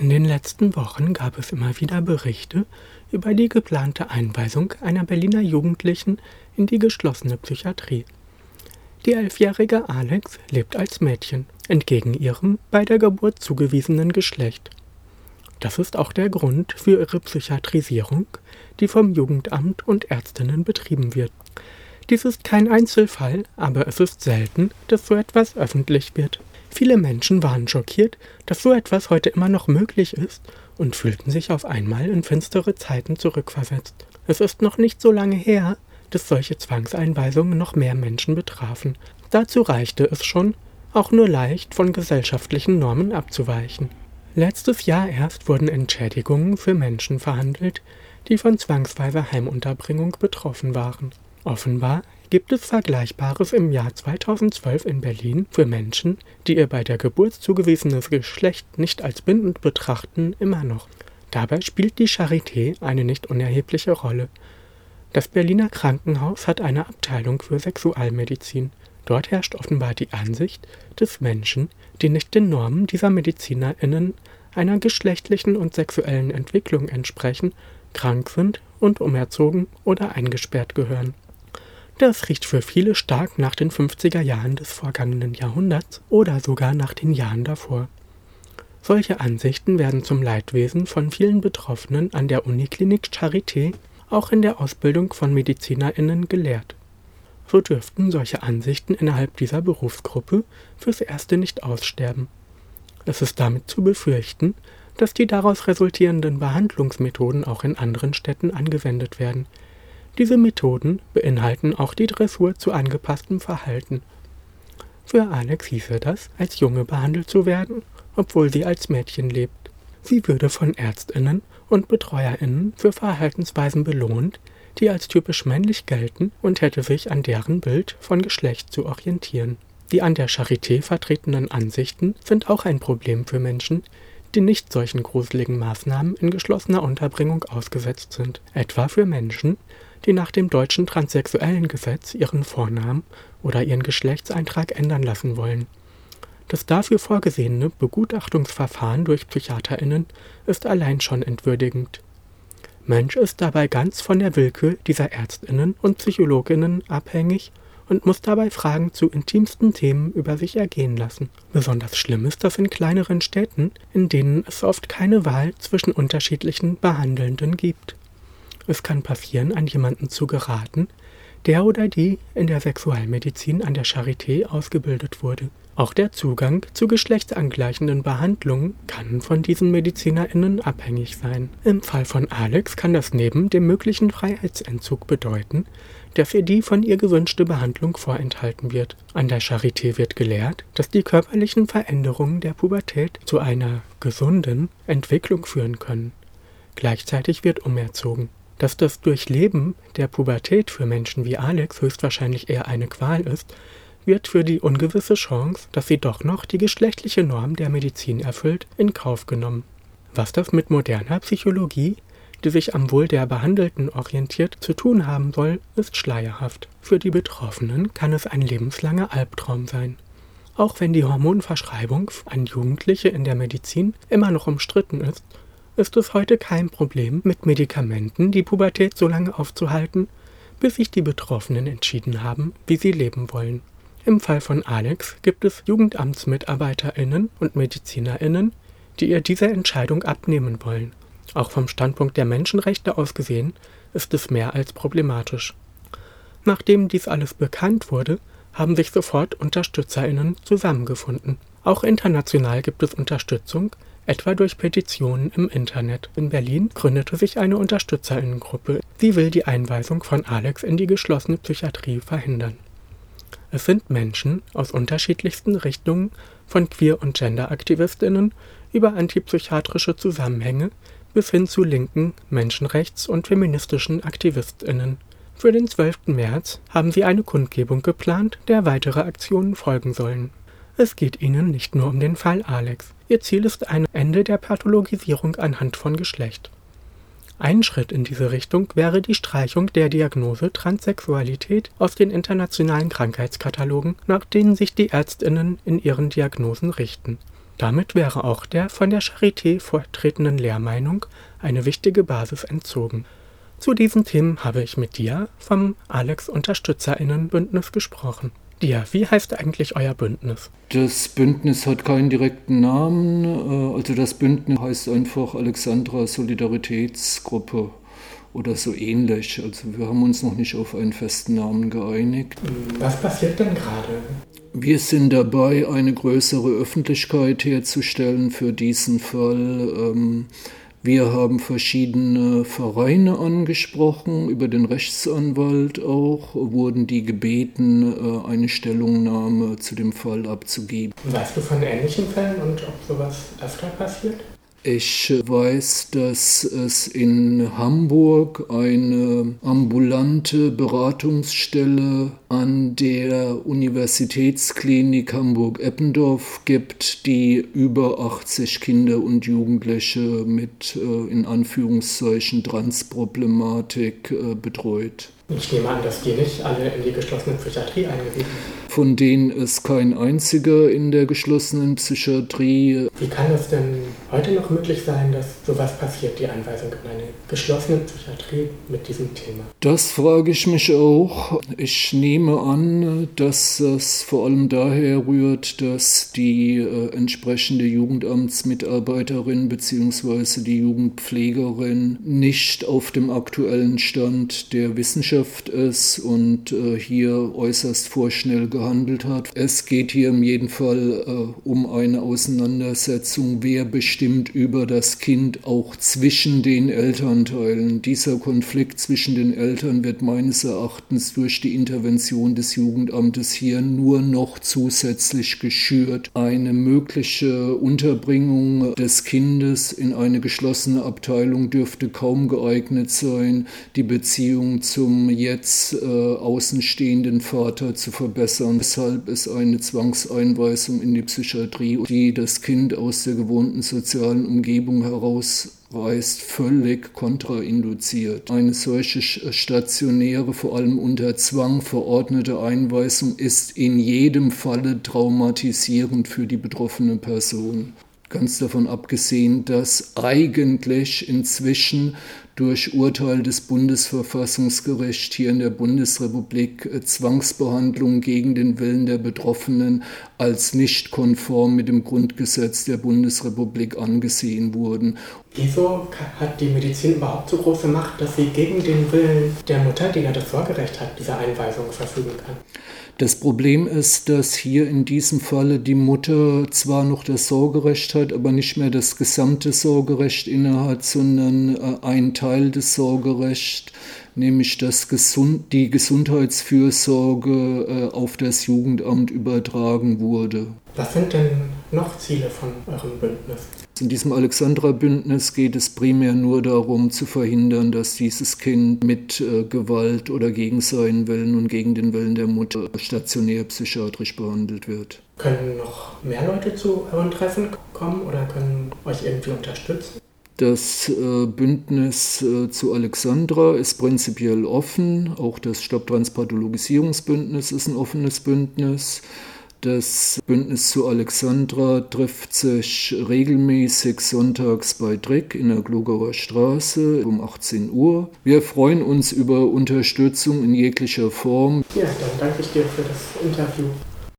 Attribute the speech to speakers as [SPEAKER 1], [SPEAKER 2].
[SPEAKER 1] In den letzten Wochen gab es immer wieder Berichte über die geplante Einweisung einer Berliner Jugendlichen in die geschlossene Psychiatrie. Die elfjährige Alex lebt als Mädchen, entgegen ihrem bei der Geburt zugewiesenen Geschlecht. Das ist auch der Grund für ihre Psychiatrisierung, die vom Jugendamt und Ärztinnen betrieben wird. Dies ist kein Einzelfall, aber es ist selten, dass so etwas öffentlich wird. Viele Menschen waren schockiert, dass so etwas heute immer noch möglich ist und fühlten sich auf einmal in finstere Zeiten zurückversetzt. Es ist noch nicht so lange her, dass solche Zwangseinweisungen noch mehr Menschen betrafen. Dazu reichte es schon, auch nur leicht von gesellschaftlichen Normen abzuweichen. Letztes Jahr erst wurden Entschädigungen für Menschen verhandelt, die von zwangsweiser Heimunterbringung betroffen waren. Offenbar gibt es Vergleichbares im Jahr 2012 in Berlin für Menschen, die ihr bei der Geburt zugewiesenes Geschlecht nicht als bindend betrachten, immer noch. Dabei spielt die Charité eine nicht unerhebliche Rolle. Das Berliner Krankenhaus hat eine Abteilung für Sexualmedizin. Dort herrscht offenbar die Ansicht, dass Menschen, die nicht den Normen dieser MedizinerInnen einer geschlechtlichen und sexuellen Entwicklung entsprechen, krank sind und umerzogen oder eingesperrt gehören. Das riecht für viele stark nach den 50er Jahren des vergangenen Jahrhunderts oder sogar nach den Jahren davor. Solche Ansichten werden zum Leidwesen von vielen Betroffenen an der Uniklinik Charité auch in der Ausbildung von MedizinerInnen gelehrt. So dürften solche Ansichten innerhalb dieser Berufsgruppe fürs Erste nicht aussterben. Es ist damit zu befürchten, dass die daraus resultierenden Behandlungsmethoden auch in anderen Städten angewendet werden, diese Methoden beinhalten auch die Dressur zu angepasstem Verhalten. Für Alex hieße das, als Junge behandelt zu werden, obwohl sie als Mädchen lebt. Sie würde von Ärztinnen und Betreuerinnen für Verhaltensweisen belohnt, die als typisch männlich gelten und hätte sich an deren Bild von Geschlecht zu orientieren. Die an der Charité vertretenen Ansichten sind auch ein Problem für Menschen, die nicht solchen gruseligen Maßnahmen in geschlossener Unterbringung ausgesetzt sind, etwa für Menschen, die nach dem deutschen transsexuellen Gesetz ihren Vornamen oder ihren Geschlechtseintrag ändern lassen wollen. Das dafür vorgesehene Begutachtungsverfahren durch PsychiaterInnen ist allein schon entwürdigend. Mensch ist dabei ganz von der Willkür dieser ÄrztInnen und PsychologInnen abhängig und muss dabei Fragen zu intimsten Themen über sich ergehen lassen. Besonders schlimm ist das in kleineren Städten, in denen es oft keine Wahl zwischen unterschiedlichen Behandelnden gibt. Es kann passieren, an jemanden zu geraten, der oder die in der Sexualmedizin an der Charité ausgebildet wurde. Auch der Zugang zu geschlechtsangleichenden Behandlungen kann von diesen MedizinerInnen abhängig sein. Im Fall von Alex kann das neben dem möglichen Freiheitsentzug bedeuten, dass ihr die von ihr gewünschte Behandlung vorenthalten wird. An der Charité wird gelehrt, dass die körperlichen Veränderungen der Pubertät zu einer gesunden Entwicklung führen können. Gleichzeitig wird umerzogen. Dass das Durchleben der Pubertät für Menschen wie Alex höchstwahrscheinlich eher eine Qual ist, wird für die ungewisse Chance, dass sie doch noch die geschlechtliche Norm der Medizin erfüllt, in Kauf genommen. Was das mit moderner Psychologie, die sich am Wohl der Behandelten orientiert, zu tun haben soll, ist schleierhaft. Für die Betroffenen kann es ein lebenslanger Albtraum sein. Auch wenn die Hormonverschreibung an Jugendliche in der Medizin immer noch umstritten ist, ist es heute kein Problem, mit Medikamenten die Pubertät so lange aufzuhalten, bis sich die Betroffenen entschieden haben, wie sie leben wollen. Im Fall von Alex gibt es Jugendamtsmitarbeiterinnen und Medizinerinnen, die ihr diese Entscheidung abnehmen wollen. Auch vom Standpunkt der Menschenrechte aus gesehen ist es mehr als problematisch. Nachdem dies alles bekannt wurde, haben sich sofort Unterstützerinnen zusammengefunden. Auch international gibt es Unterstützung, etwa durch Petitionen im Internet. In Berlin gründete sich eine Unterstützerinnengruppe. Sie will die Einweisung von Alex in die geschlossene Psychiatrie verhindern. Es sind Menschen aus unterschiedlichsten Richtungen, von Queer- und Gender-Aktivistinnen über antipsychiatrische Zusammenhänge bis hin zu linken, Menschenrechts- und feministischen Aktivistinnen. Für den 12. März haben sie eine Kundgebung geplant, der weitere Aktionen folgen sollen. Es geht ihnen nicht nur um den Fall Alex. Ihr Ziel ist ein Ende der Pathologisierung anhand von Geschlecht. Ein Schritt in diese Richtung wäre die Streichung der Diagnose Transsexualität aus den internationalen Krankheitskatalogen, nach denen sich die Ärztinnen in ihren Diagnosen richten. Damit wäre auch der von der Charité vortretenden Lehrmeinung eine wichtige Basis entzogen. Zu diesen Themen habe ich mit dir vom Alex Unterstützerinnenbündnis gesprochen. Dir, wie heißt eigentlich euer Bündnis?
[SPEAKER 2] Das Bündnis hat keinen direkten Namen. Äh, also das Bündnis heißt einfach Alexandra Solidaritätsgruppe oder so ähnlich. Also wir haben uns noch nicht auf einen festen Namen geeinigt.
[SPEAKER 1] Was passiert denn gerade?
[SPEAKER 2] Wir sind dabei, eine größere Öffentlichkeit herzustellen für diesen Fall. Wir haben verschiedene Vereine angesprochen, über den Rechtsanwalt auch, wurden die gebeten, äh, eine Stellungnahme zu dem Fall abzugeben.
[SPEAKER 1] Weißt du von ähnlichen Fällen und ob sowas öfter passiert?
[SPEAKER 2] Ich weiß, dass es in Hamburg eine ambulante Beratungsstelle an der Universitätsklinik Hamburg-Eppendorf gibt, die über 80 Kinder und Jugendliche mit äh, in Anführungszeichen Transproblematik äh, betreut.
[SPEAKER 1] Ich nehme an, dass die nicht alle in die geschlossene Psychiatrie eingewiesen sind
[SPEAKER 2] von denen ist kein einziger in der geschlossenen Psychiatrie.
[SPEAKER 1] Wie kann es denn heute noch möglich sein, dass sowas passiert, die Einweisung in eine geschlossene Psychiatrie mit diesem Thema?
[SPEAKER 2] Das frage ich mich auch. Ich nehme an, dass es vor allem daher rührt, dass die äh, entsprechende Jugendamtsmitarbeiterin bzw. die Jugendpflegerin nicht auf dem aktuellen Stand der Wissenschaft ist und äh, hier äußerst vorschnell gehandelt hat. Es geht hier in jedem Fall äh, um eine Auseinandersetzung, wer bestimmt über das Kind auch zwischen den Elternteilen. Dieser Konflikt zwischen den Eltern wird meines Erachtens durch die Intervention des Jugendamtes hier nur noch zusätzlich geschürt. Eine mögliche Unterbringung des Kindes in eine geschlossene Abteilung dürfte kaum geeignet sein, die Beziehung zum jetzt äh, außenstehenden Vater zu verbessern deshalb ist eine Zwangseinweisung in die Psychiatrie, die das Kind aus der gewohnten sozialen Umgebung herausreißt, völlig kontrainduziert. Eine solche stationäre, vor allem unter Zwang verordnete Einweisung ist in jedem Falle traumatisierend für die betroffene Person. Ganz davon abgesehen, dass eigentlich inzwischen durch Urteil des Bundesverfassungsgerichts hier in der Bundesrepublik äh, Zwangsbehandlung gegen den Willen der Betroffenen als nicht konform mit dem Grundgesetz der Bundesrepublik angesehen wurden.
[SPEAKER 1] Wieso hat die Medizin überhaupt so große Macht, dass sie gegen den Willen der Mutter, die ja das Sorgerecht hat, diese Einweisung verfügen kann?
[SPEAKER 2] Das Problem ist, dass hier in diesem Falle die Mutter zwar noch das Sorgerecht hat, aber nicht mehr das gesamte Sorgerecht innehat, sondern äh, ein Teil des Sorgerechts, nämlich dass Gesund die Gesundheitsfürsorge äh, auf das Jugendamt übertragen wurde.
[SPEAKER 1] Was sind denn noch Ziele von eurem Bündnis?
[SPEAKER 2] In diesem Alexandra-Bündnis geht es primär nur darum, zu verhindern, dass dieses Kind mit äh, Gewalt oder gegen seinen Willen und gegen den Willen der Mutter stationär psychiatrisch behandelt wird.
[SPEAKER 1] Können noch mehr Leute zu euren Treffen kommen oder können euch irgendwie unterstützen?
[SPEAKER 2] Das äh, Bündnis äh, zu Alexandra ist prinzipiell offen. Auch das Stopp-Transpathologisierungsbündnis ist ein offenes Bündnis. Das Bündnis zu Alexandra trifft sich regelmäßig sonntags bei Dreck in der Glogauer Straße um 18 Uhr. Wir freuen uns über Unterstützung in jeglicher Form.
[SPEAKER 1] Ja, dann danke ich dir für das Interview.